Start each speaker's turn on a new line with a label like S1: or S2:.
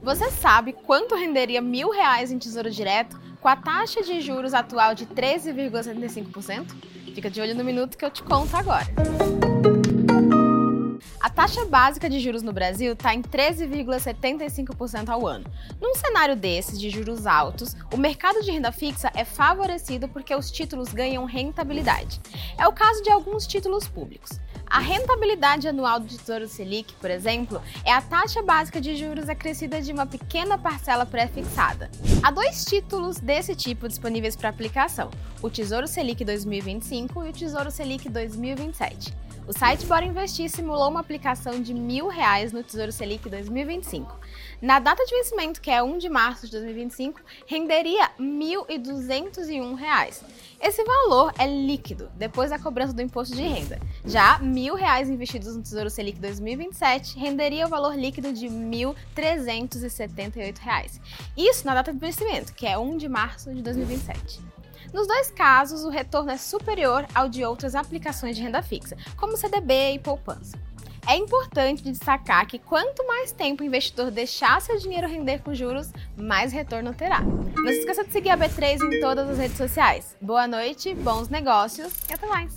S1: Você sabe quanto renderia mil reais em tesouro direto com a taxa de juros atual de 13,75%? Fica de olho no minuto que eu te conto agora. A taxa básica de juros no Brasil está em 13,75% ao ano. Num cenário desses de juros altos, o mercado de renda fixa é favorecido porque os títulos ganham rentabilidade. É o caso de alguns títulos públicos. A rentabilidade anual do Tesouro Selic, por exemplo, é a taxa básica de juros acrescida de uma pequena parcela pré-fixada. Há dois títulos desse tipo disponíveis para aplicação: o Tesouro Selic 2025 e o Tesouro Selic 2027. O site Bora Investir simulou uma aplicação de mil reais no Tesouro Selic 2025. Na data de vencimento, que é 1 de março de 2025, renderia R$ 1.201. Esse valor é líquido, depois da cobrança do imposto de renda. Já R$ mil reais investidos no Tesouro Selic 2027 renderia o valor líquido de R$ 1.378. Isso na data de vencimento, que é 1 de março de 2027. Nos dois casos, o retorno é superior ao de outras aplicações de renda fixa, como CDB e poupança. É importante destacar que quanto mais tempo o investidor deixar seu dinheiro render com juros, mais retorno terá. Não se esqueça de seguir a B3 em todas as redes sociais. Boa noite, bons negócios e até mais!